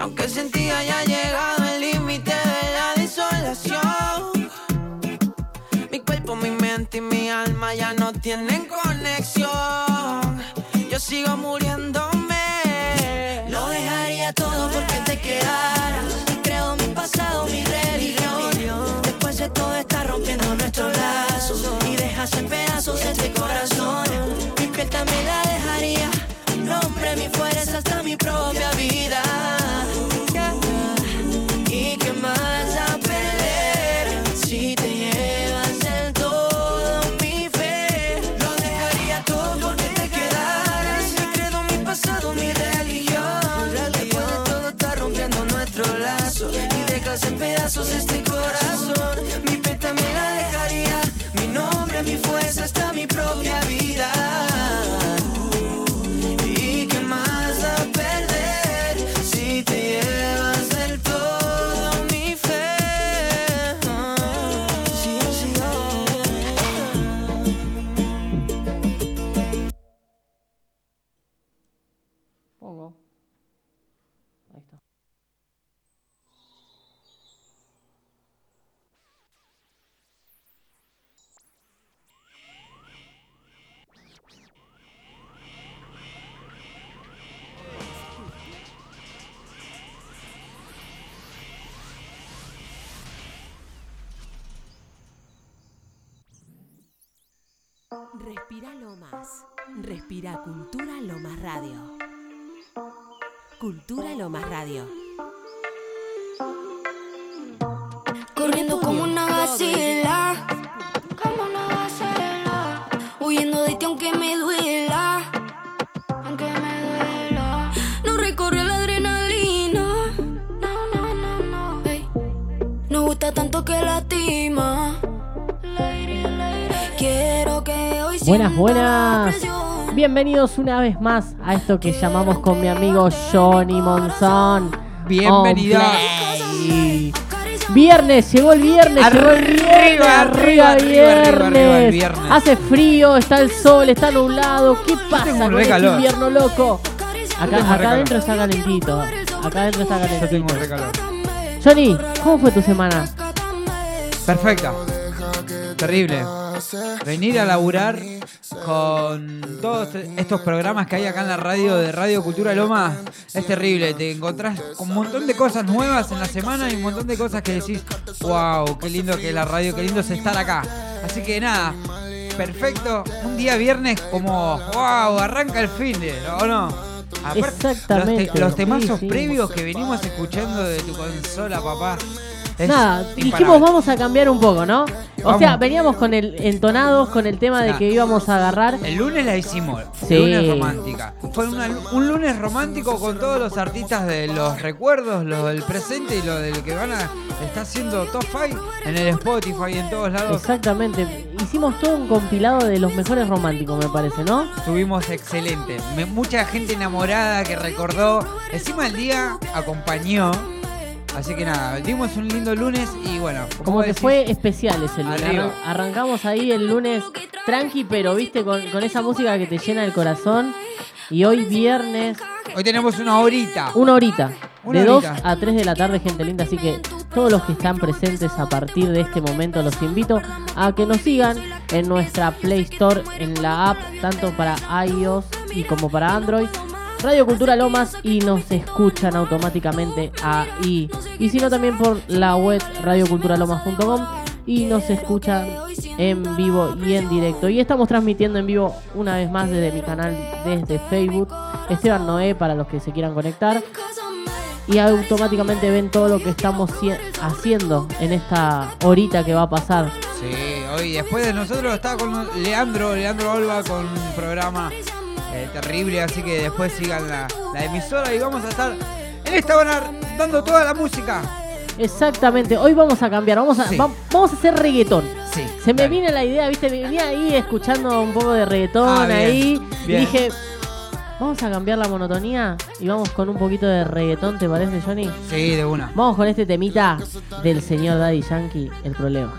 Aunque sentí haya llegado el límite de la desolación. Mi cuerpo, mi mente y mi alma ya no tienen conexión. Yo sigo muriéndome. Lo dejaría todo porque te quedaras. Creo mi pasado, mi religión. Después de todo está rompiendo nuestros lazos y dejas en pedazos este corazón. Mi piel también la dejaría. Nombre, mi fuerza, hasta mi propia vida. Respira Lomas. Respira Cultura Lomas Radio. Cultura Lomas Radio. Corriendo como una gacela, como una gacela, huyendo de ti aunque me duela, Buenas, buenas. Bienvenidos una vez más a esto que llamamos con mi amigo Johnny Monzón. Bienvenida. On Play. Viernes, llegó el viernes, llegó el viernes, Arriba, arriba, arriba, viernes. arriba, arriba el viernes. Hace frío, está el sol, está nublado. ¿Qué pasa con este invierno loco? Acá, adentro está calentito. Acá adentro está Yo tengo calentito. Johnny, ¿cómo fue tu semana? Perfecta. Terrible. Venir a laburar con todos estos programas que hay acá en la radio de Radio Cultura Loma es terrible. Te encontrás con un montón de cosas nuevas en la semana y un montón de cosas que decís, wow, qué lindo que es la radio, qué lindo es estar acá. Así que nada, perfecto. Un día viernes como, wow, arranca el fin de, ¿o no? Aparte, Exactamente. Los, te- los temazos Sí, sí. previos que venimos escuchando de tu consola, papá. Nada, dijimos vamos a cambiar un poco, ¿no? O Vamos. sea, veníamos con el entonados con el tema de Nah. que íbamos a agarrar. El lunes la hicimos, Sí. el lunes romántica. Fue una- un lunes romántico con todos los artistas de los recuerdos, lo del presente y lo del que van a. Está haciendo top 5 en el Spotify y en todos lados. Exactamente. Hicimos todo un compilado de los mejores románticos, me parece, ¿no? Estuvimos excelente. Me- mucha gente enamorada que recordó. Encima el día acompañó. Así que nada, dimos un lindo lunes y bueno. Como que decís, fue especial ese lunes. Arriba. Arrancamos ahí el lunes tranqui, pero viste, con, con esa música que te llena el corazón. Y hoy viernes, Hoy tenemos una horita. una horita. Una de 2 horita. a 3 de la tarde, gente linda. Así que todos los que están presentes a partir de este momento los invito a que nos sigan en nuestra Play Store, en la app, tanto para iOS y como para Android. Radio Cultura Lomas y nos escuchan automáticamente ahí. Y si no, también por la web radioculturalomas.com y nos escuchan en vivo y en directo. Y estamos transmitiendo en vivo una vez más desde mi canal, desde Facebook. Esteban Noé para los que se quieran conectar y automáticamente ven todo lo que estamos cie- haciendo en esta horita que va a pasar. Sí, hoy después de nosotros está con Leandro, Leandro Olva con un programa eh, terrible, así que después sigan la, la, emisora y vamos a estar en esta van dando toda la música. Exactamente, hoy vamos a cambiar, vamos a, sí. vamos a hacer reggaetón. Sí, Se me dale. vino la idea, viste, venía ahí escuchando un poco de reggaetón ah, ahí y dije, Vamos a cambiar la monotonía y vamos con un poquito de reggaetón, ¿te parece, Johnny? Sí, de una. Vamos con este temita del señor Daddy Yankee, el problema.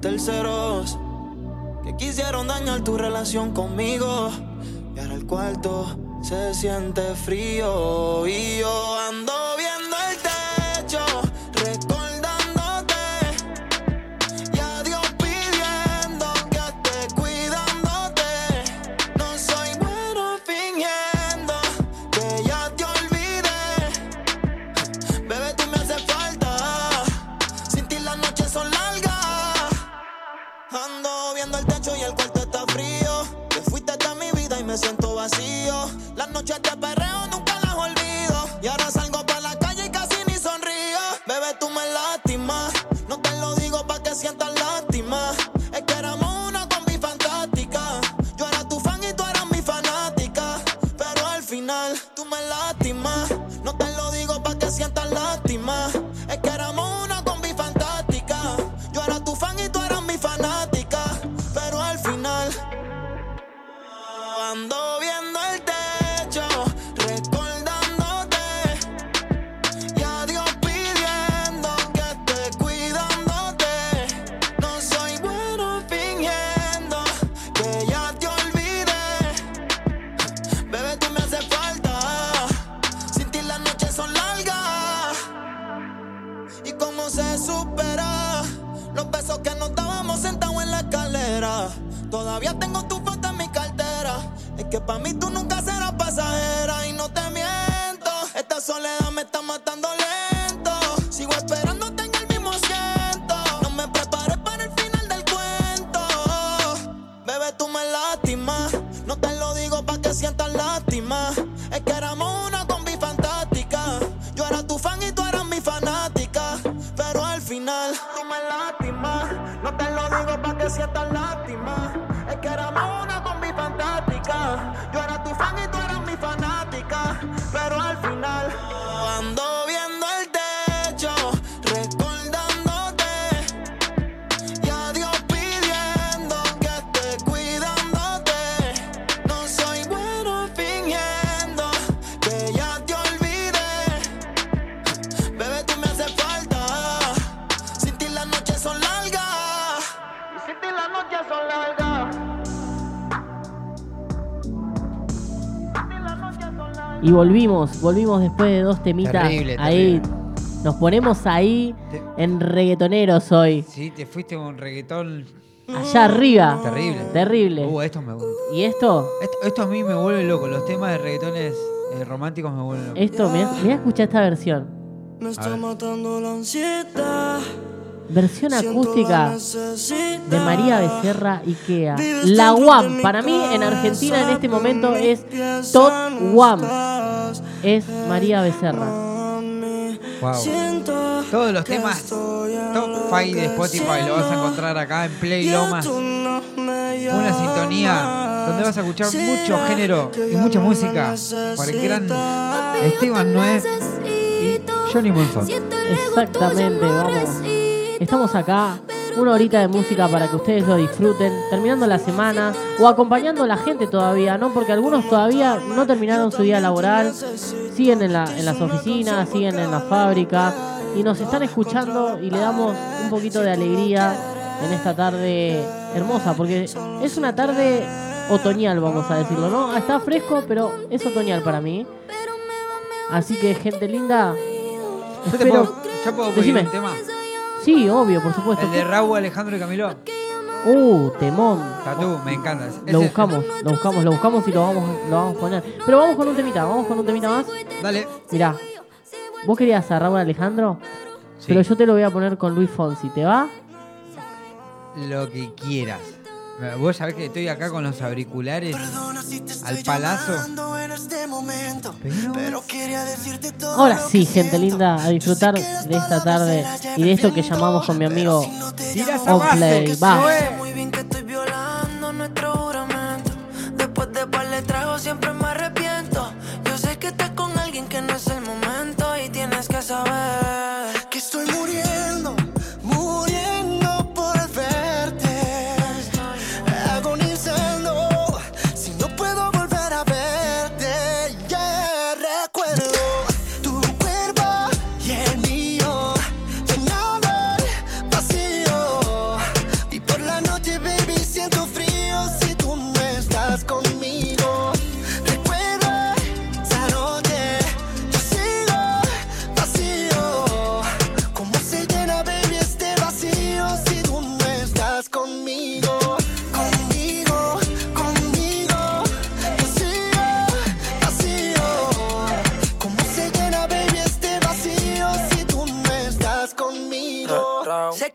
terceros que quisieron dañar tu relación conmigo. Y ahora el cuarto se siente frío y yo ando vacío. Las noches te esperan digo pa' que Y volvimos, volvimos después de dos temitas. Terrible, ahí terrible. nos ponemos ahí Te- en reggaetoneros hoy. Sí, te fuiste con un reggaetón Allá arriba. terrible. Terrible. Uh, esto me gusta. Y esto, Esto, esto a mí me vuelve loco. Los temas de reggaetones eh, románticos me vuelven loco. esto, mirá, mirá escucha esta versión. Me está matando la ansiedad. Versión acústica de María Becerra Ikea. La UAM. Para mí en Argentina en este momento es Top UAM. Es María Becerra. Wow. Todos los temas top 5 de Spotify lo vas a encontrar acá en Play Lomas. Una sintonía donde vas a escuchar mucho género y mucha música por el gran Esteban Noé y Johnny Monzón. Exactamente, vamos. Estamos acá, una horita de música para que ustedes lo disfruten, terminando la semana o acompañando a la gente todavía, ¿no? Porque algunos todavía no terminaron su día laboral, siguen en, la- en las oficinas, siguen en la fábrica y nos están escuchando y le damos un poquito de alegría en esta tarde hermosa, porque es una tarde otoñal, vamos a decirlo, ¿no? Está fresco, pero es otoñal para mí. Así que, gente linda, Yo, espero... puedo, yo puedo pedir Decime. un tema. Sí, obvio, por supuesto. El de Raúl Alejandro y Camilo. Uh, temón. Tatú, me encanta. Ese- Lo buscamos, lo buscamos, lo buscamos y lo vamos, lo vamos a poner. Pero vamos con un temita, vamos con un temita más. Dale. Mirá, vos querías a Raúl Alejandro, Sí, pero yo te lo voy a poner con Luis Fonsi, ¿te va? Lo que quieras. Vos sabés que estoy acá con los auriculares al palazo. Pero Ahora sí, gente linda, a disfrutar de esta tarde y de esto que llamamos con mi amigo. Va. Noé. Muy bien que estoy violando nuestro juramento. Después de par de tragos siempre me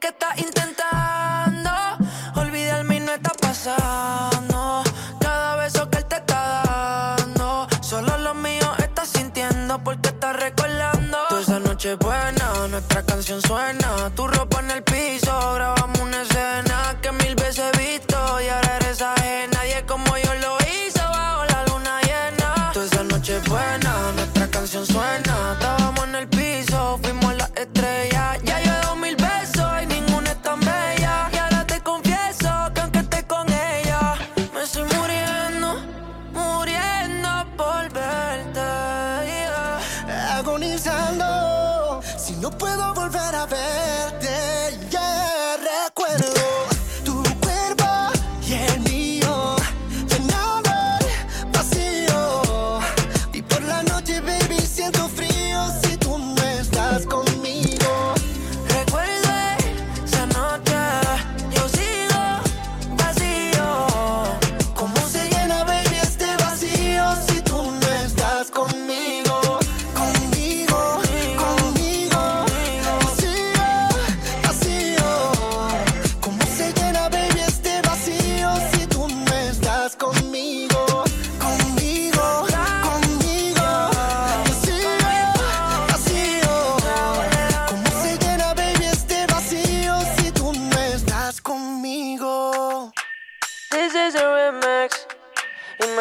que estás intentando olvidarme y no está pasando. Cada beso que él te está dando, solo lo mío estás sintiendo porque estás recordando. Toda esa noche buena, nuestra canción suena. Tu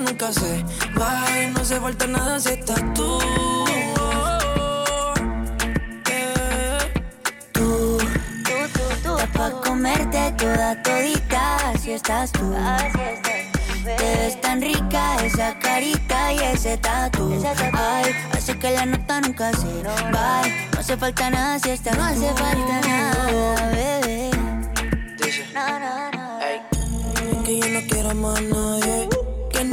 nunca se vaya. No se falta nada si estás tú. Tú, tú, tú, pa' comerte toda todita, así estás tú. Así estás Te ves tan rica esa carita y ese tatu. Ay, hace que la nota nunca se va. No hace falta nada si estás No hace falta nada, bebé. Dice, No, no, no. que yo no quiero más nadie.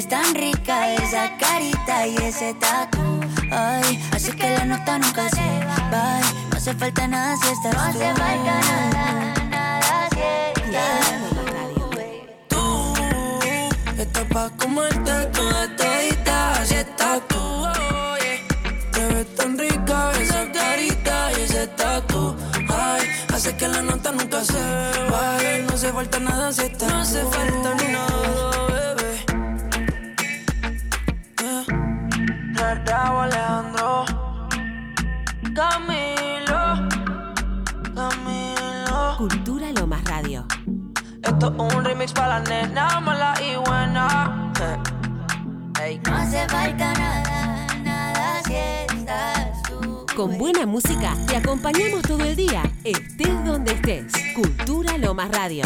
Ves tan rica esa carita y ese tatu. Ay, así que la nota nunca se va. No hace falta nada si estás No hace falta nada, nada si estás tú. Tú estás pa' comerte toda todita, así estás tú. Te ves tan rica esa carita y ese tatu. Ay, hace que la nota nunca se vaya. No hace falta nada si estás No hace falta nada, Camilo Camilo Cultura Lo Más Radio. Esto es un remix para la nena mala y buena. No hace falta nada, nada si estás tú. Con buena música te acompañamos todo el día, estés donde estés. Cultura Lo Más Radio.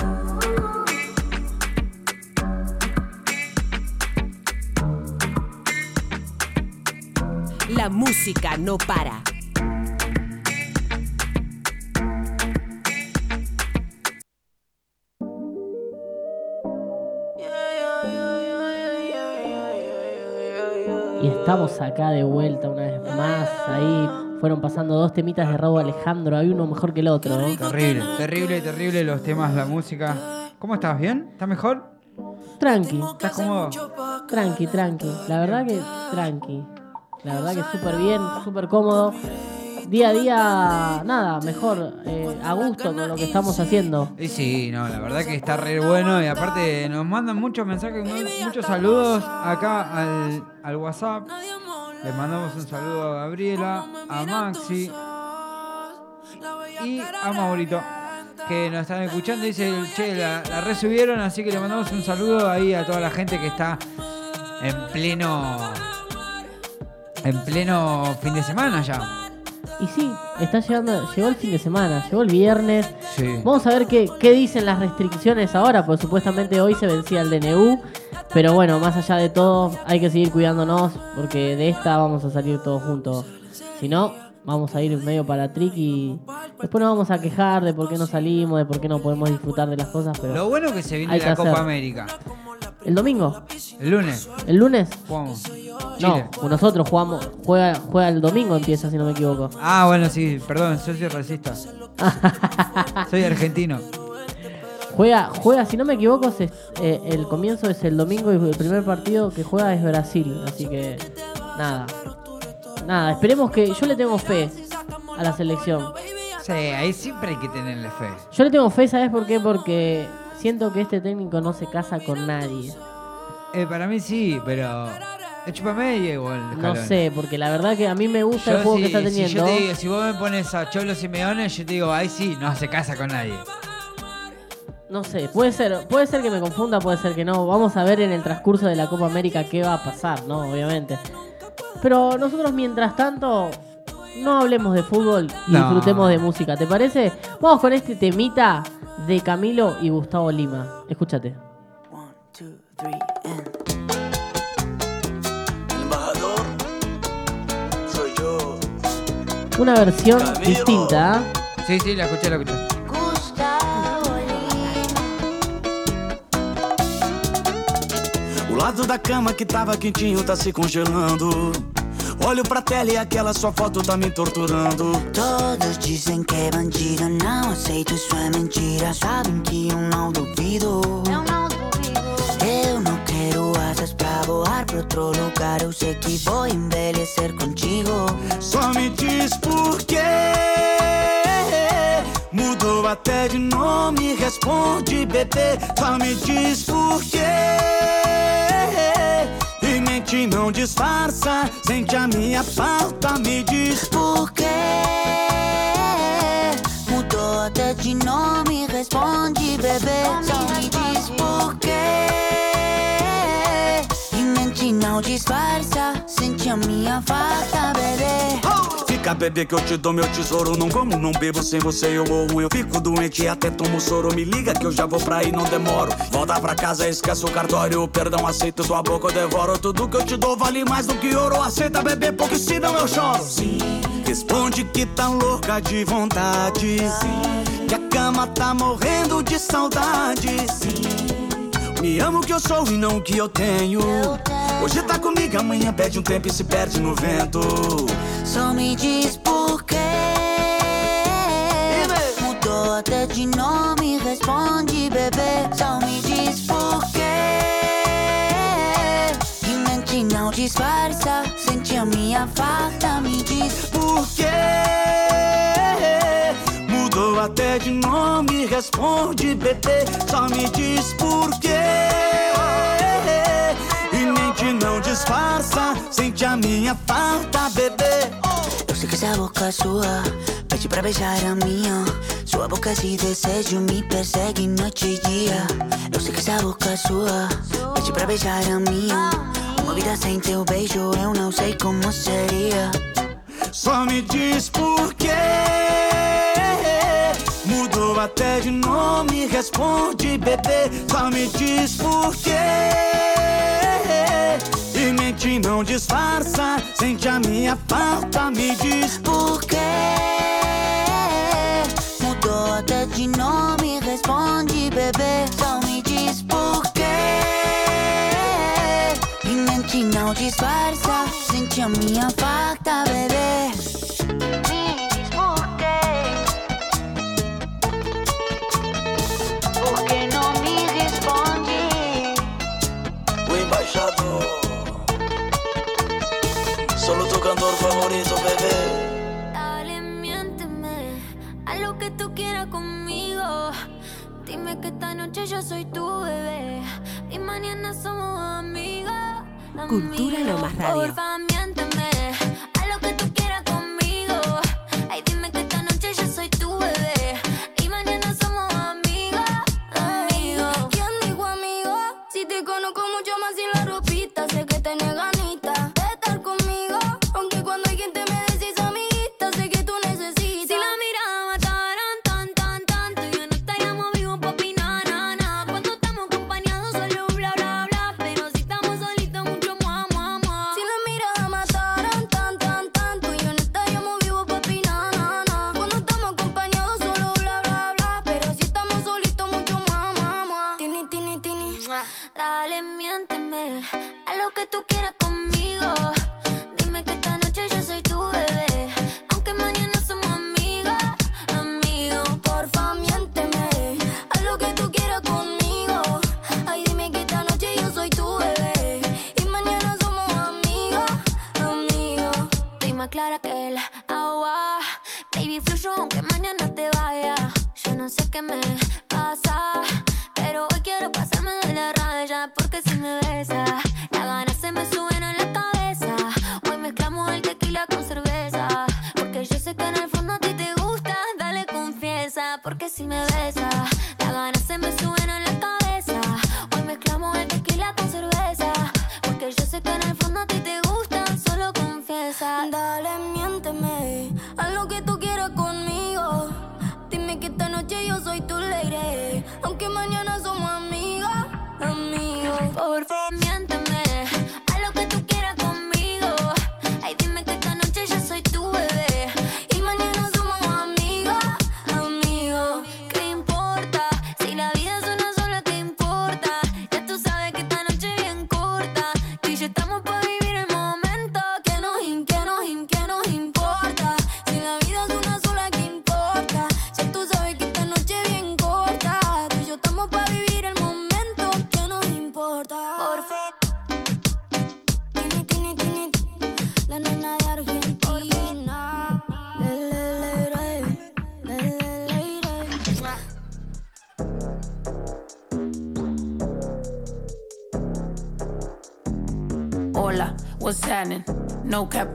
La música no para. Estamos acá de vuelta una vez más. Ahí fueron pasando dos temitas de Raúl Alejandro. Hay uno mejor que el otro. ¿no? Terrible, terrible, terrible los temas, la música. ¿Cómo estás? ¿Bien? ¿Estás mejor? Tranqui, ¿Estás cómodo? tranqui, tranqui. La verdad que tranqui. La verdad que súper bien, súper cómodo. Día a día, nada, mejor, eh, a gusto con lo que estamos haciendo. Y sí, no, la verdad que está re bueno y aparte nos mandan muchos mensajes, mu- muchos saludos acá al, al WhatsApp. Le mandamos un saludo a Gabriela, a Maxi y a Maurito que nos están escuchando. Dice, che, la, la resubieron, así que le mandamos un saludo ahí a toda la gente que está en pleno en pleno fin de semana ya. Y sí, está llegando, llegó el fin de semana, llegó el viernes. Sí. Vamos a ver qué, qué dicen las restricciones ahora, porque supuestamente hoy se vencía el DNU. Pero bueno, más allá de todo, hay que seguir cuidándonos, porque de esta vamos a salir todos juntos. Si no, vamos a ir medio para trick y después nos vamos a quejar de por qué no salimos, de por qué no podemos disfrutar de las cosas. Pero Lo bueno que se viene la Copa hacer. América. El domingo, El lunes el lunes, jugamos. no, nosotros jugamos, juega, juega el domingo empieza si no me equivoco. Ah, bueno, sí, perdón, yo soy racista. soy argentino. Juega, juega, si no me equivoco, se- eh, el comienzo es el domingo y el primer partido que juega es Brasil. Así que, nada. Nada, esperemos que. Yo le tengo fe a la selección. Sí, ahí siempre hay que tenerle fe. Yo le tengo fe, ¿sabes por qué? Porque siento que este técnico no se casa con nadie. Eh, para mí sí, pero. Media igual. No sé, porque la verdad que a mí me gusta Yo el juego si, que está si teniendo. yo te digo, si vos me pones a Cholo Simeone, yo te digo, ahí sí, no se casa con nadie. No sé, puede ser, puede ser que me confunda, puede ser que no. Vamos a ver en el transcurso de la Copa América qué va a pasar, ¿no? Obviamente. Pero nosotros mientras tanto no hablemos de fútbol y No. disfrutemos de música, ¿te parece? Vamos con este temita de Camilo y Gustavo Lima. Escúchate. Una versión Camilo. distinta. ¿eh? Sí, sí, la escuché, la escuché. O lado da cama que tava quentinho tá se congelando. Olho pra tela e aquela sua foto tá me torturando. Todos dizem que é bandido, não aceito, isso é mentira. Sabem que eu não duvido. Eu não duvido. Eu não quero asas pra voar pra outro lugar. Eu sei que vou envelhecer contigo. Só me diz por quê. Mudou até de nome, responde, bebê. Só me diz por quê. Mente não disfarça, sente a minha falta, me diz Por quê? Mudou até de nome, responde, bebê. Só me diz por quê. E mente não disfarça, sente a minha falta, bebê. Fica, bebê, que eu te dou meu tesouro. Não como, não bebo, sem você eu morro. Eu fico doente e até tomo soro. Me liga que eu já vou pra aí, não demoro. Volta pra casa, esquece o cartório. Perdão, aceito tua boca, eu devoro. Tudo que eu te dou vale mais do que ouro. Aceita, bebê, porque senão eu choro. Sim. Responde que tá louca de vontade. Sim. Que a cama tá morrendo de saudade. Sim. Me amo o que eu sou e não o que eu tenho. Hoje tá comigo, amanhã perde um tempo e se perde no vento. Só me diz por quê. Mudou até de nome, responde, bebê. Só me diz por quê. E mente não disfarça, sente a minha falta, me diz Por quê? Mudou até de nome, responde, bebê. Só me diz por quê. Disfarça, sente a minha falta, bebê. Eu sei que essa boca sua pede pra beijar a minha. Sua boca de desejo me persegue noite e dia. Eu sei que essa boca sua pede pra beijar a minha. Uma vida sem teu beijo eu não sei como seria. Só me diz por quê. Mudou até de nome, responde, bebê. Só me diz por quê. Mente não disfarça, sente a minha falta, me diz Por quê? Mudou até de nome, responde, bebê. Só me diz por quê. E mente não disfarça, sente a minha falta, bebê. Que esta noche yo soy tu bebé y mañana somos amigos. Cultura. Lo Más Radio. Porfa, miénteme,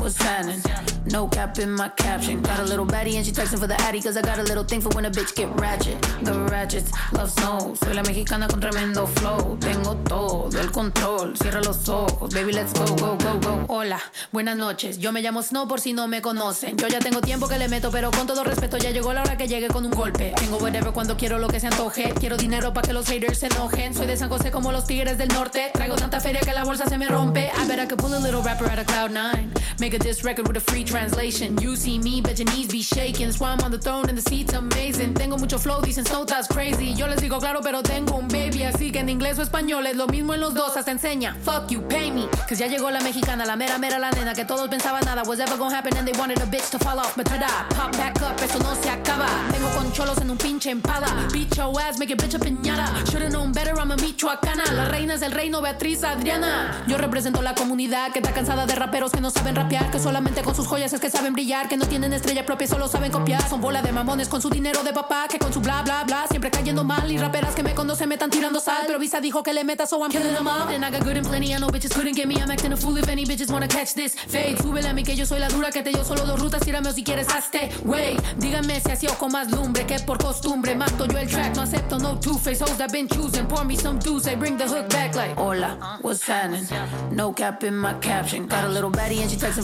what's happening? No cap in my caption. Got a little baddie and she texting for the addy cause I got a little thing for when a bitch get ratchet. The ratchets love snow. Soy la mexicana con tremendo flow. Tengo todo el control. Cierra los ojos, baby, let's go, go, go, go. Hola, buenas noches. Yo me llamo Snow por si no me conocen. Yo ya tengo tiempo que le meto, pero con todo respeto ya llegó la hora que llegue con un golpe. Tengo whatever cuando quiero lo que se antoje. Quiero dinero para que los haters se enojen. Soy de San José como los tigres del norte. Traigo tanta feria que la bolsa se me rompe. I bet I could pull a little rapper out of cloud nine. Make a diss record with a free translation. You see me, bet your knees be shaking. That's on the throne and the seat's amazing. Tengo mucho flow, dicen Snow that's crazy. Yo les digo claro, pero tengo un baby. Así que en inglés o español es lo mismo en los dos. Hasta enseña. Fuck you, pay me. Cause ya llegó la mexicana, la mera mera la nena. Que todos pensaban nada was ever gonna happen and they wanted a bitch to fall off. But pop back up, eso no se acaba. Tengo con en un pinche empala. Beat your ass, make it bitch a piñata. Should've known better, I'm a michoacana. La reina es el reino, Beatriz Adriana. Yo represento la comunidad que está cansada de raperos que no saben rapear. Que solamente con sus joyas es que saben brillar. Que no tienen estrella propia, solo saben copiar. Son bola de mamones con su dinero de papá. Que con su bla bla bla siempre cayendo mal. Y raperas que me conocen me están tirando sal. Pero Visa dijo que le meta, so I'm killing them all. And I got good and plenty, I know bitches couldn't get me. I'm acting a fool if any bitches wanna catch this. Fade, súbele a mí que yo soy la dura que te dio solo dos rutas. Tírame si quieres hazte. Wey, díganme si así o con más lumbre que por costumbre. Mato yo el track, no acepto no two-face hoes that been choosing. Pour me some dudes, they bring the hook back like. Hola, what's happening? No cap in my caption. Got a little baddie and she texting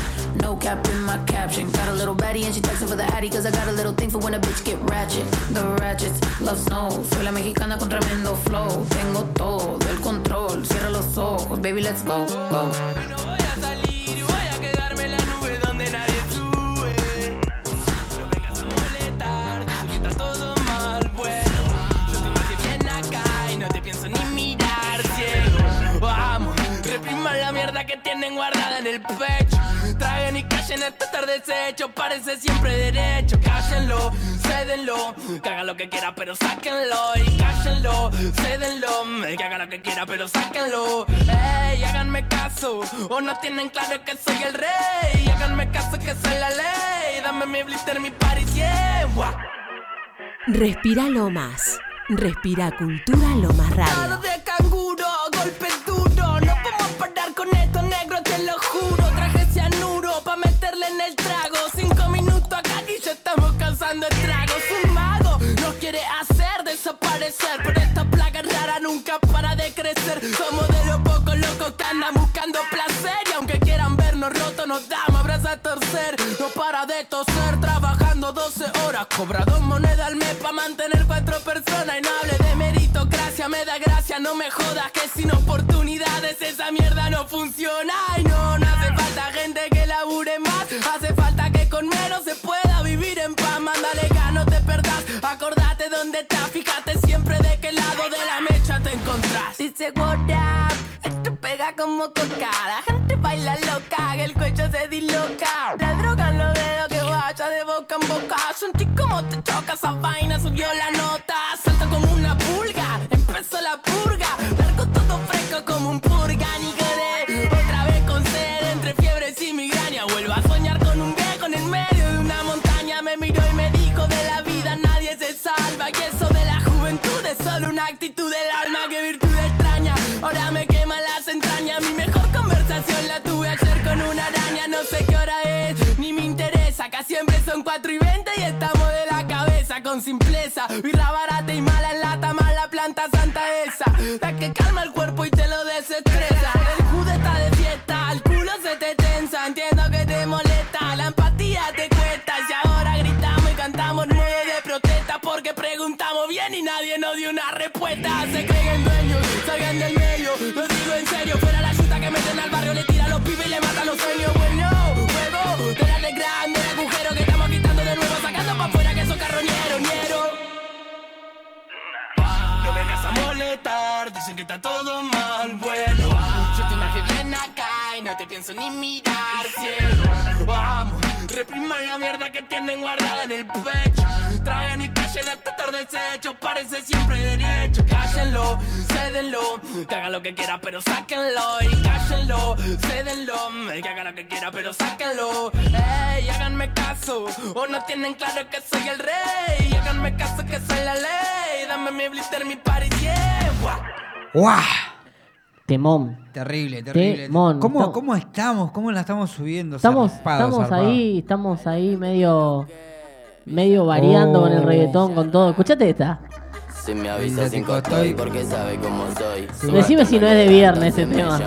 Cap in my caption. Got a little baddie and she texting for the addy cause I got a little thing for when a bitch get ratchet. The ratchets love snow. Soy la mexicana con tremendo flow. Tengo todo el control. Cierra los ojos, baby, let's go, go. Que tienen guardada en el pecho. Y callen este estar deshecho, parece siempre derecho. Cállenlo, cédenlo, que haga lo que quiera, pero sáquenlo. Y cállenlo, cédenlo, que haga lo que quiera, pero sáquenlo. Ey, háganme caso, o no tienen claro que soy el rey. Háganme caso que soy la ley. Dame mi blister, mi party, yeah. Respira Lomas. Respira Cultura Lomas Nado Radio. Desaparecer. Pero esta plaga rara nunca para de crecer. Somos de los pocos locos que andan buscando placer. Y aunque quieran vernos rotos, nos damos abrazos a torcer. No para de toser, trabajando 12 horas. Cobra dos monedas al mes pa' mantener cuatro personas. Y no hable de meritocracia, me da gracia, no me jodas que sin oportunidades esa mierda no funciona. Y no, no hace falta gente que labure más, hace falta que con menos se pueda vivir en paz. Mándale gas, no te perdás, dónde estás, fíjate siempre de qué lado de la mecha te encontrás. Dice what up, esto pega como coca, la gente baila loca, que el cuello se disloca. La droga los dedos que vaya de boca en boca, sentí como te choca esa vaina, subió la nota, la que calma el cuerpo y te lo desestresa, el jude está de fiesta, el culo se te tensa, entiendo que te molesta, la empatía te cuesta, y ahora gritamos y cantamos nueve de protesta porque preguntamos bien y nadie nos dio una respuesta, se creen dueños, salgan del medio, ni mirar, cielo. Vamos, repriman la mierda que tienen guardada en el pecho. Traen y callen hasta estar deshecho, parece siempre derecho. Cállenlo, cédenlo, que haga lo que quiera pero sáquenlo. Y cállenlo, cédenlo, que haga lo que quiera pero sáquenlo. Ey, háganme caso, o no tienen claro que soy el rey. Háganme caso que soy la ley, dame mi blister, mi party, yeah ¡Guau! Temón. Terrible, terrible. Temón. ¿Cómo, ¿Cómo estamos? ¿Cómo la estamos subiendo? Estamos, Zarpado, estamos zarpado. ahí, estamos ahí medio, medio variando con el reggaetón, con todo. Escuchate esta. Si me avisa sin costo y porque sabe cómo soy. Decime si no es de viernes ese tema.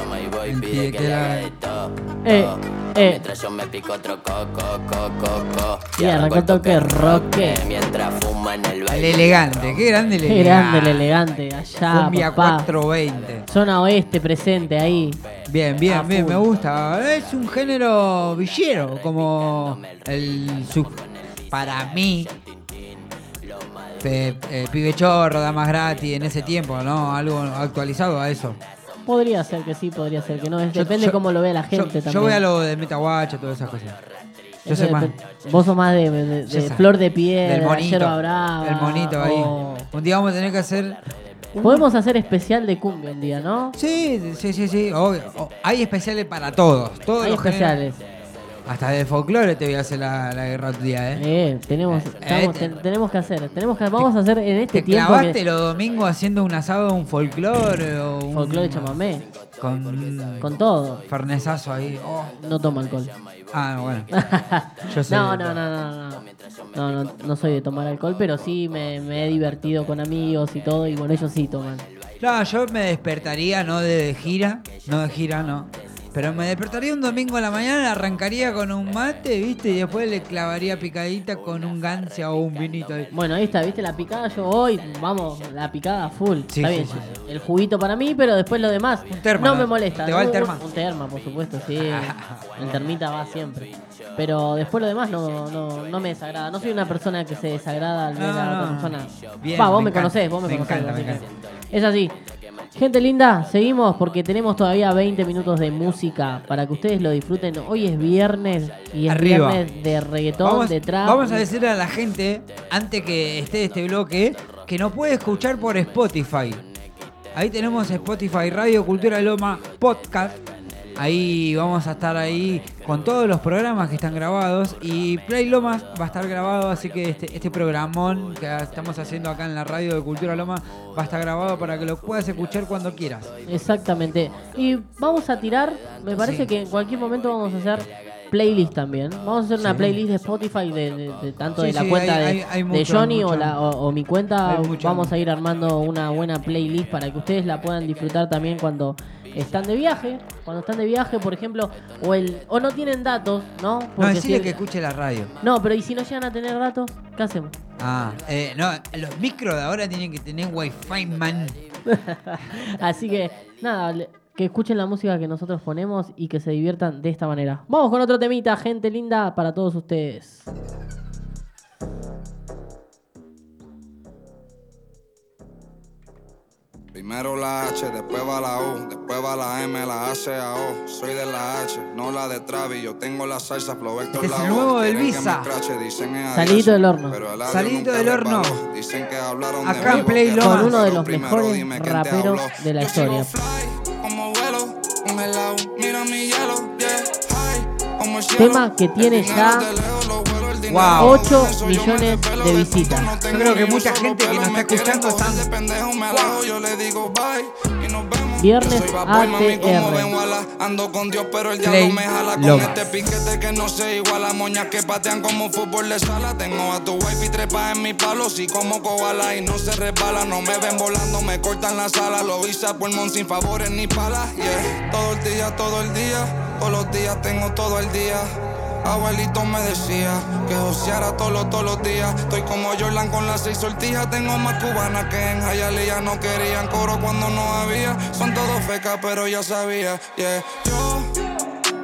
Eh, eh. Mientras yo me pico otro coco, coco, coco. Y arrancó el toque roque. Mientras fuma en el El baile. elegante, qué grande el Qué elegante. grande el elegante, allá, Cumbia papá. 420. Zona oeste presente ahí. Bien, bien, bien, me gusta. Es un género villero, como el su- para mí. Pe- eh, pibe chorro, damas gratis en ese tiempo, ¿no? Algo actualizado a eso. Podría ser que sí, podría ser que no. Es- Yo- depende yo- cómo lo vea la Yo, gente yo también. voy a lo de Metaguacha, todas esas cosas. Yo Eso soy más. Vos sos más de, de- de yo flor de piedra, Del monito. yerba brava, Del monito ahí. o- Un día vamos a tener que hacer. Podemos hacer especial de cumbia un día, ¿no? Sí, sí, sí, sí. obvio. Hay especiales para todos. todos Hay géneros. Hasta de folclore te voy a hacer la, la guerra tu día, ¿eh? Eh, tenemos, estamos- te- ten- tenemos que hacer, tenemos que, vamos a hacer en este ¿Te tiempo clavaste que, los domingos haciendo un asado, un folclore o un... folclore chamamé, Con, con todo. fernesazo ahí. Oh. No tomo alcohol. Ah, bueno. Yo soy- no, no, no, no, no. No, no, no soy de tomar alcohol, pero sí me, me he divertido con amigos y todo, y bueno, ellos sí toman. No, yo me despertaría, no de gira, no de gira, no. Pero me despertaría un domingo a la mañana, arrancaría con un mate, ¿viste? Y después le clavaría picadita con un gancia o un vinito. ahí. Bueno, ahí está, ¿viste? La picada yo hoy, vamos, la picada full. Sí, está bien, sí. el juguito para mí, pero después lo demás. terma, no me molesta. ¿Te va el Un- terma? Un, terma, por supuesto, sí. el termita va siempre. Pero después lo demás no, no, no me desagrada. No soy una persona que se desagrada al ver No, a otra no. persona. Bien, Va, vos me me, encanta, conocés, vos me, me conocés. encanta, me así que- Es así. Gente linda, seguimos porque tenemos todavía 20 minutos de música para que ustedes lo disfruten. Hoy es viernes y es Arriba. viernes de reggaetón, Vamos, de trap. vamos a decirle a la gente, antes que esté este bloque, que nos puede escuchar por Spotify. Ahí tenemos Spotify, Radio Cultura Loma, Podcast. Ahí vamos a estar ahí con todos los programas que están grabados. Y Play Lomas va a estar grabado, así que este, este programón que estamos haciendo acá en la radio de Cultura Loma va a estar grabado para que lo puedas escuchar cuando quieras. Exactamente. Y vamos a tirar, me parece Sí. que en cualquier momento vamos a hacer playlist también. Vamos a hacer una Sí. playlist de Spotify de, de- de tanto Sí, de la sí, cuenta hay- de, hay- hay de mucho, Johnny. O, la, o, o mi cuenta. Vamos a ir armando una buena playlist para que ustedes la puedan disfrutar también cuando están de viaje. Cuando están de viaje, por ejemplo, o el o no tienen datos, ¿no? No, Porque decirle si- que escuche la radio. no, pero ¿y si no llegan a tener datos? ¿Qué hacemos? Ah, eh, no, los micros de ahora tienen que tener wifi, man. Así que, nada, que escuchen la música que nosotros ponemos y que se diviertan de esta manera. Vamos con otro temita, gente linda, para todos ustedes. Primero la H, después va la U, después va la M, la A, C, A, O. Soy de la H, no la de Travis. Yo tengo la salsa, Flow Héctor Este es la el nuevo del Visa. Salidito del horno. Salidito del horno. Dicen que hablaron Acá de en Play. Con uno de los primero mejores raperos de la historia. Tema que tiene ya Wow. de 8 eso yo me millones de visitas. Yo tengo creo que mucha gente que nos está escuchando están- de pendejo, me alejo, yo le digo bye y nos vemos. Viernes ATR. ven, wala. Ando con Dios, pero el Play diablo me jala con Lomas. este piquete que no se iguala. Moñas que patean como fútbol de sala. Tengo a tu wife y trepa en mi palo. Si como koala y no se resbala. No me ven volando, me cortan la sala. Lo hice a pulmón sin favores ni palas. Yeah, todo el día, todo el día. Todos los días tengo todo el día. Abuelito me decía que joseara todos todos los días. Estoy como Jordan con las seis sortijas. Tengo más cubanas que en Hialeah. No querían coro cuando no había. Son todos fecas, pero ya sabía. Yeah, yo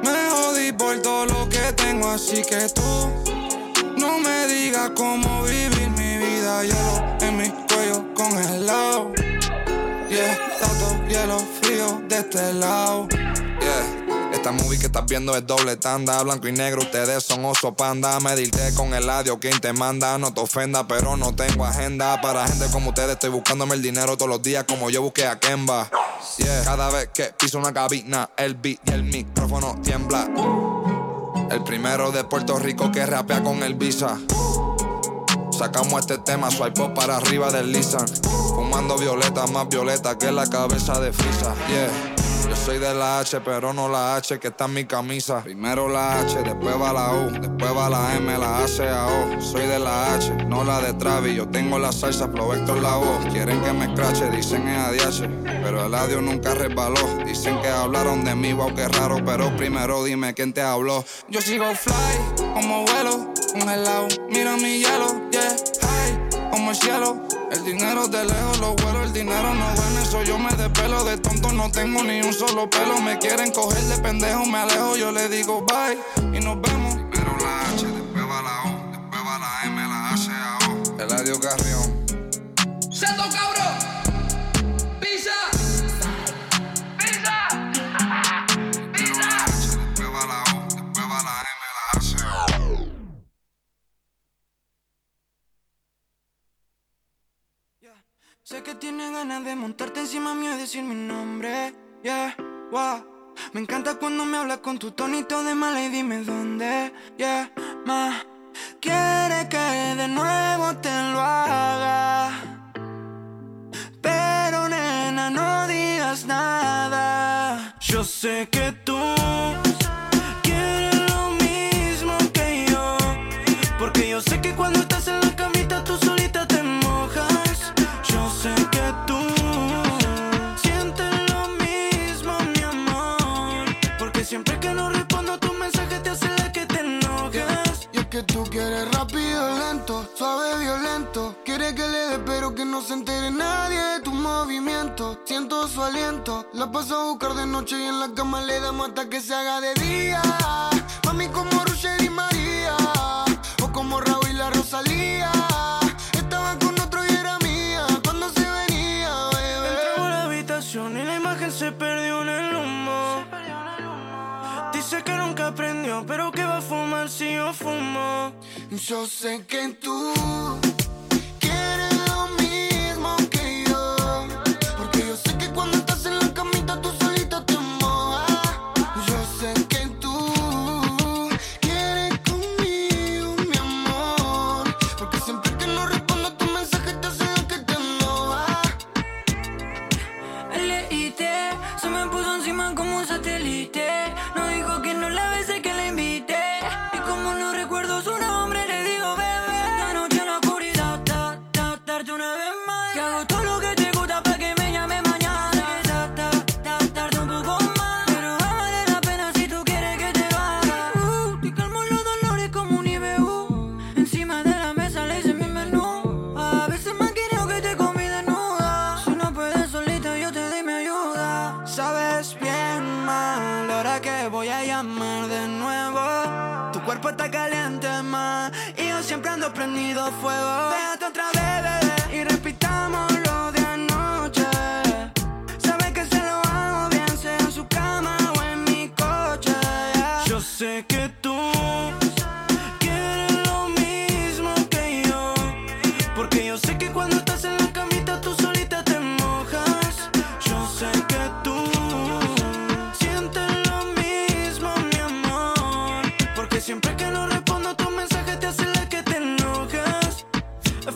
me jodí por todo lo que tengo. Así que tú no me digas cómo vivir mi vida. Hielo en mi cuello congelado. Yeah, tanto hielo frío de este lado. Esta movie que estás viendo es doble tanda, blanco y negro, ustedes son oso panda. Medirte con el audio, quien te manda, no te ofenda, pero no tengo agenda. Para gente como ustedes, estoy buscándome el dinero todos los días, como yo busqué a Kemba. Yeah. Cada vez que piso una cabina, el beat y el micrófono tiembla. El primero de Puerto Rico que rapea con el visa. Sacamos este tema, swipe up para arriba del Lisan. Fumando violeta, más violeta que la cabeza de Frisa. Yeah. Yo soy de la H, pero no la H que está en mi camisa. Primero la H, después va la U, después va la M, la A, C, A, O. Soy de la H, no la de Travis. Yo tengo la salsa, Flow Héctor la voz. Quieren que me escrache, dicen es ADH. Pero el audio nunca resbaló. Dicen que hablaron de mí, wow, qué raro. Pero primero dime quién te habló. Yo sigo fly, como vuelo, congelado. Mira mi hielo, yeah, como el cielo. El dinero de lejos, los vuelos, el dinero no ven eso. Yo me despelo de tonto, no tengo ni un solo pelo. Me quieren coger de pendejo, me alejo. Yo le digo bye y nos vemos. Primero la H, después va la U, después va la M, la A, C, A, O. Eladio Carrión. ¡Seto cabrón! Sé que tienes ganas de montarte encima mío y decir mi nombre. Yeah, wow. Me encanta cuando me hablas con tu tonito de mala y dime dónde. Yeah, ma. Quiere que de nuevo te lo haga. Pero nena, no digas nada. Yo sé que tú quieres lo mismo que yo. Porque yo sé que cuando tú quieres rápido, lento, suave, violento. Quieres que le dé, pero que no se entere nadie de tu movimiento. Siento su aliento, la paso a buscar de noche y en la cama le damos hasta que se haga de día. Mami, como Roger y María, o como Raúl y la Rosalía. Si yo fumo. Yo sé que tú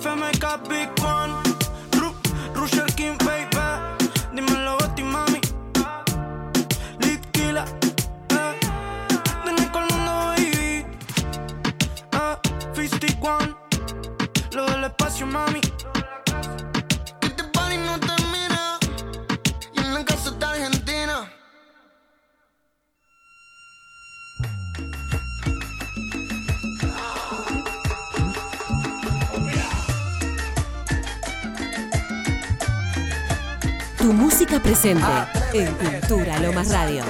FMK Big One, Ru Rusher King Baby, dímelo Betty mami, Lit Killa, eh. Dile con el mundo baby, eh. 51, lo del espacio mami. Tu música presente en Cultura Lomas Radio.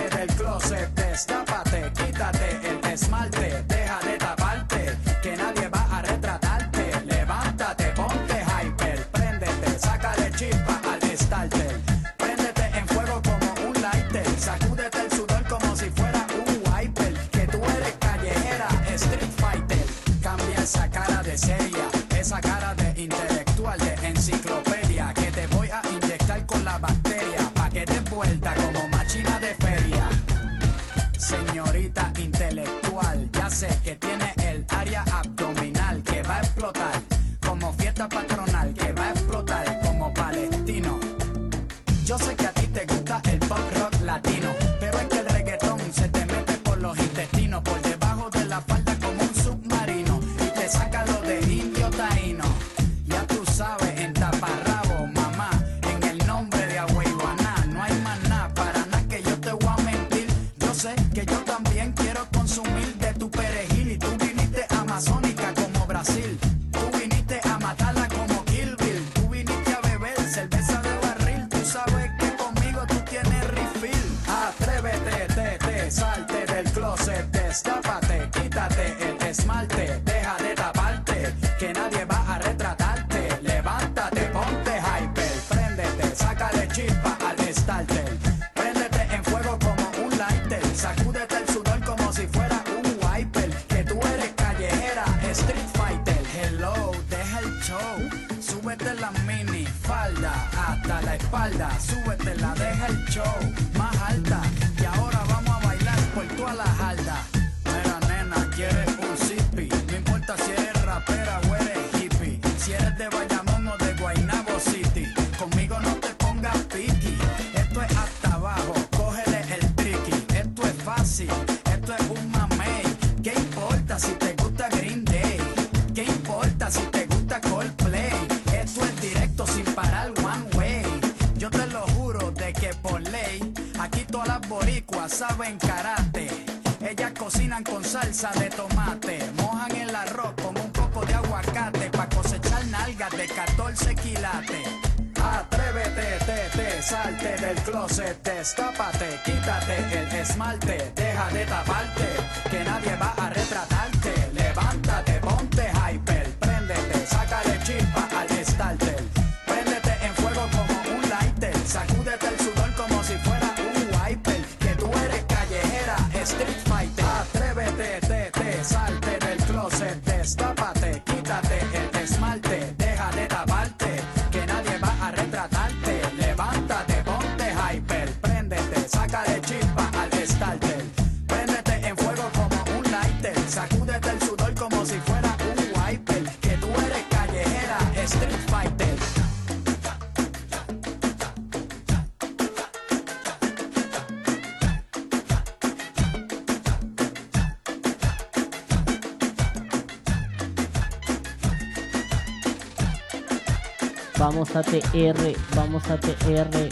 a TR, vamos a TR.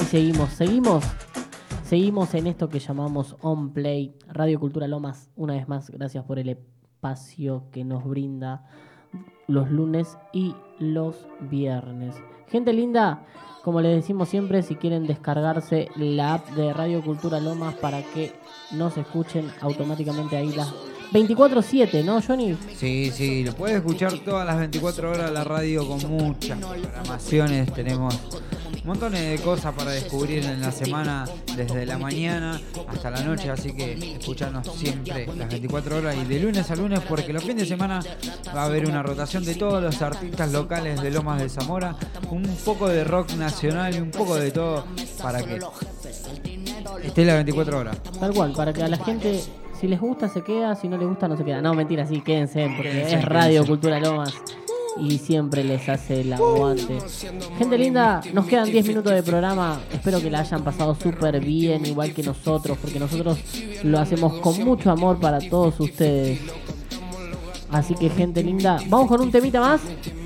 Y seguimos, seguimos. Seguimos en esto que llamamos On Play, Radio Cultura Lomas. Una vez más, gracias por el espacio que nos brinda los lunes y los viernes. Gente linda, como les decimos siempre, si quieren descargarse la app de Radio Cultura Lomas para que nos escuchen automáticamente ahí las 24-7, ¿no, Johnny? Sí, sí, lo puedes escuchar todas las 24 horas la radio con muchas programaciones. Tenemos montones de cosas para descubrir en la semana, desde la mañana hasta la noche. Así que escucharnos siempre las 24 horas y de lunes a lunes, porque los fines de semana va a haber una rotación de todos los artistas locales de Lomas de Zamora, un poco de rock nacional y un poco de todo para que esté las 24 horas. Tal cual, para que a la gente, si les gusta, se queda, si no les gusta, no se queda. No, mentira, sí, quédense, porque Quédense, es Radio quédense. Cultura Lomas y siempre les hace el aguante. Gente linda, nos quedan 10 minutos de programa. Espero que la hayan pasado súper bien, igual que nosotros, porque nosotros lo hacemos con mucho amor para todos ustedes. Así que, gente linda, vamos con un temita más.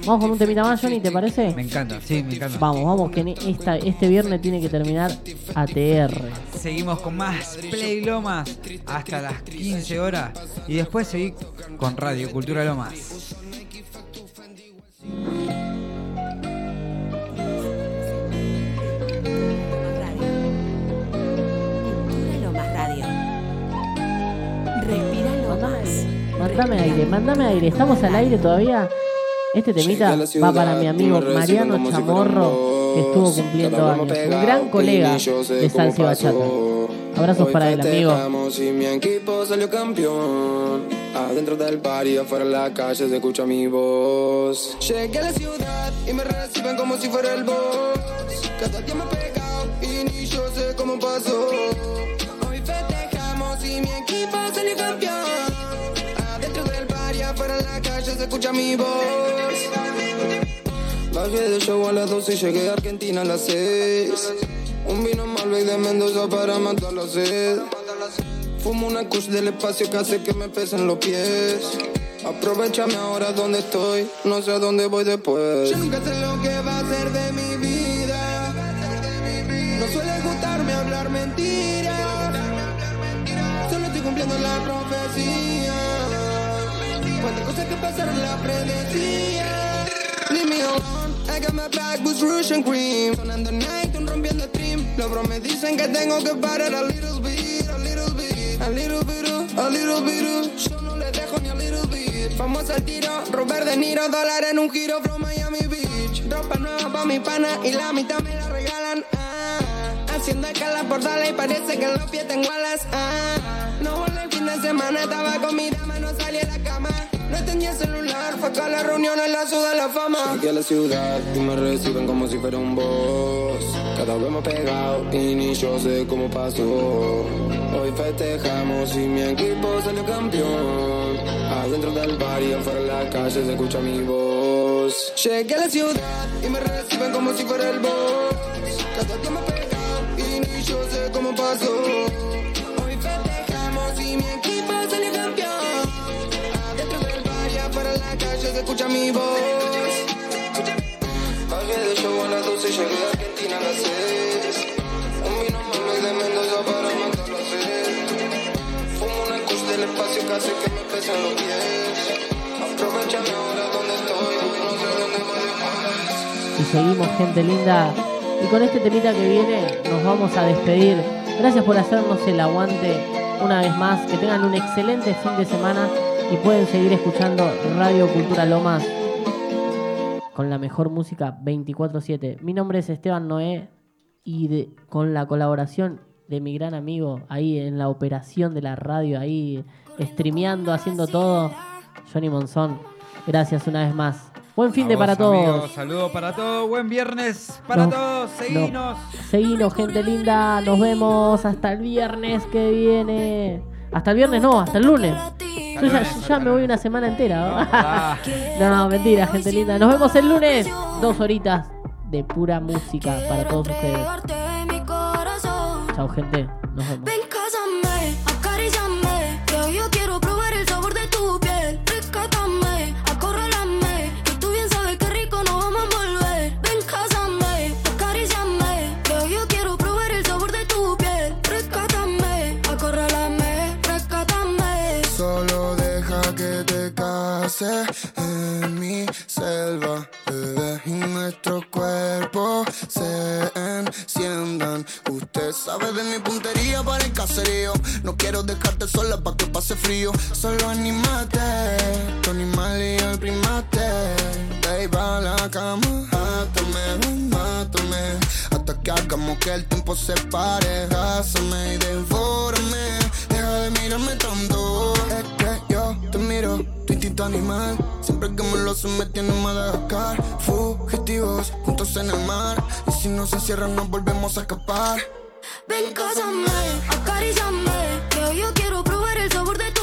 Vamos con un temita más, Johnny, ¿te parece? Me encanta, sí, me encanta. Vamos, vamos, que esta, este viernes tiene que terminar ATR. Seguimos con más Play Lomas hasta las 15 horas y después seguir con Radio Cultura Lomas. Mándame aire, mándame aire. ¿Estamos al aire todavía? Este temita va para mi amigo Mariano Chamorro, estuvo cumpliendo años. Un gran colega de salsa bachata. Abrazos para él, amigo. Y mi equipo salió campeón. Adentro del party, afuera en la calle se escucha mi voz. Llegué a la ciudad y me reciben como si fuera el boss. Cada día me pegado y ni yo sé cómo pasó. Hoy festejamos y mi equipo salió campeón. Adentro del party, afuera en la calle se escucha mi voz. Bajé de show a las 12 y llegué a Argentina a las 6. Un vino Malbec de Mendoza para matar la sed. Fumo una kush del espacio que hace que me pesen los pies. Aprovechame ahora donde estoy, no sé a dónde voy después. Yo nunca sé lo que va a ser de mi vida. No suele gustarme hablar mentiras. Solo estoy cumpliendo la profecía. Cuántas cosas que pasaron la predecía. Leave. I got my back with Rouge Cream. Sonando night, rompiendo stream. Los bros me dicen que tengo que parar a little bit, a little bit, a little bit, a little bit. Yo no le dejo ni a little bit. Vamos al tiro, Robert De Niro, dólar en un giro from Miami Beach. Ropa nueva pa' mi pana y la mitad me la regalan. Ah, haciendo escala por sala y parece que en los pies tengo alas. Ah, no volé el fin de semana, estaba con mi dama, no salí a la cama. No tenía celular, fue acá la reunión en la ciudad de la fama. Llegué a la ciudad y me reciben como si fuera un boss. Cada vez más pegado y ni yo sé cómo pasó. Hoy festejamos y mi equipo salió campeón. Adentro del bar y afuera en la calle se escucha mi voz. Llegué a la ciudad y me reciben como si fuera el boss. Cada día más pegado y ni yo sé cómo pasó. Se escucha mi voz. Bajé de show a las 12 y llegué a Argentina a las 6. Un vino Malbec de Mendoza para matar la sed. Fumo una kush del espacio que hace que me pesen los pies. Aprovechame ahora donde estoy, no sé dónde voy después. Y seguimos, gente linda. Y con este temita que viene, nos vamos a despedir. Gracias por hacernos el aguante una vez más. Que tengan un excelente fin de semana y pueden seguir escuchando Radio Cultura Lomas con la mejor música 24/7. Mi nombre es Esteban Noé y de- con la colaboración de mi gran amigo ahí en la operación de la radio, ahí streameando, haciendo todo, Johnny Monzón. Gracias una vez más. Buen fin A de vos, para todos. Saludos para todos. Buen viernes para No, todos. Seguinos. no. Seguinos, gente linda. Nos vemos hasta el viernes que viene. Hasta el viernes no, hasta el lunes. Yo ya, ya me voy una semana entera. Ah. No, no, mentira, gente linda. Nos vemos el lunes. Dos horitas de pura música para todos ustedes. Chao, gente. Nos vemos. Sola para que pase frío. Solo animate, tu animal y el primate. Baby, a la cama, mátame, mátame. Hasta que hagamos que el tiempo se pare. Cásame y devórame. Deja de mirarme tanto. Es que yo te miro, tu instinto animal. Siempre que me lo me tiene en Madagascar. Fugitivos, juntos en el mar. Y si no se cierran, nos volvemos a escapar. Ven, cásame, acaríciame. Que yo quiero probar el sabor de tu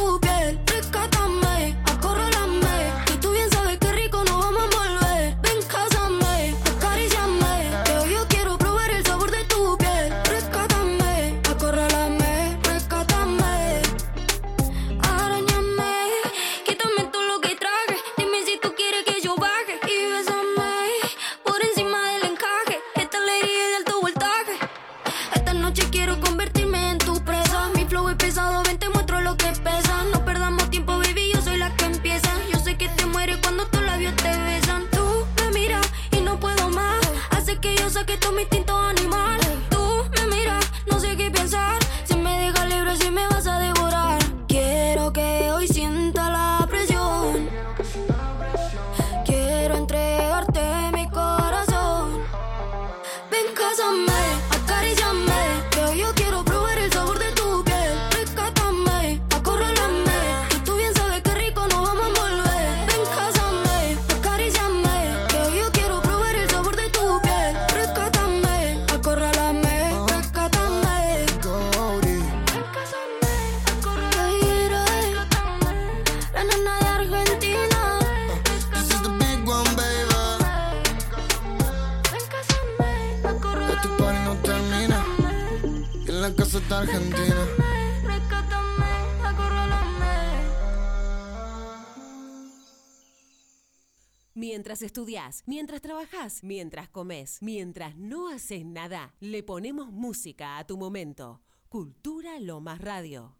mientras trabajas, mientras comes, mientras no haces nada, le ponemos música a tu momento. Cultura Lomas Radio.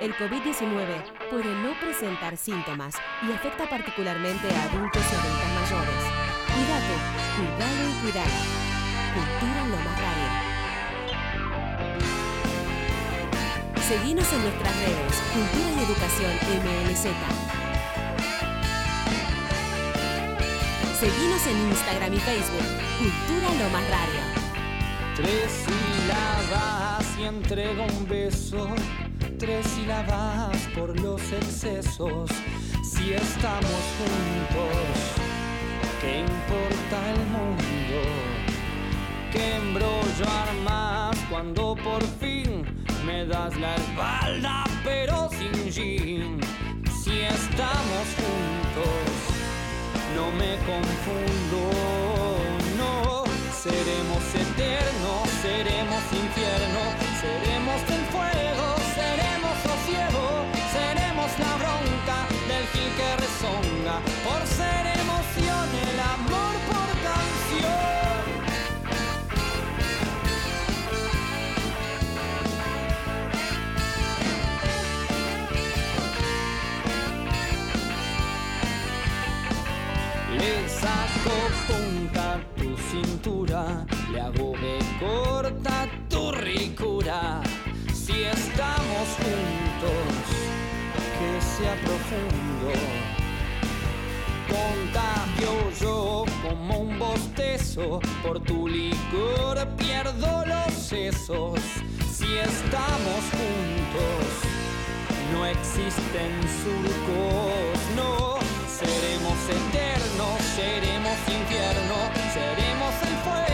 El COVID-19 puede no presentar síntomas y afecta particularmente a adultos y adultas mayores. Cuídate, cuidado y cuidala. Cultura Lomas Radio. Seguinos en nuestras redes, Cultura y Educación MLZ. Seguinos en Instagram y Facebook, Cultura Lomas Radio. Tres sílabas y entrego un beso. Tres sílabas por los excesos. Si estamos juntos, ¿qué importa el mundo? ¿Qué embrollo armas cuando por fin me das la espalda pero sin jean? Si estamos juntos, no me confundo, no. Seremos eternos, seremos me corta tu ricura. Si estamos juntos, que sea profundo. Contagio yo como un bostezo, por tu licor pierdo los sesos. Si estamos juntos, no existen surcos, no. Seremos eternos, seremos infierno, seremos el fuego.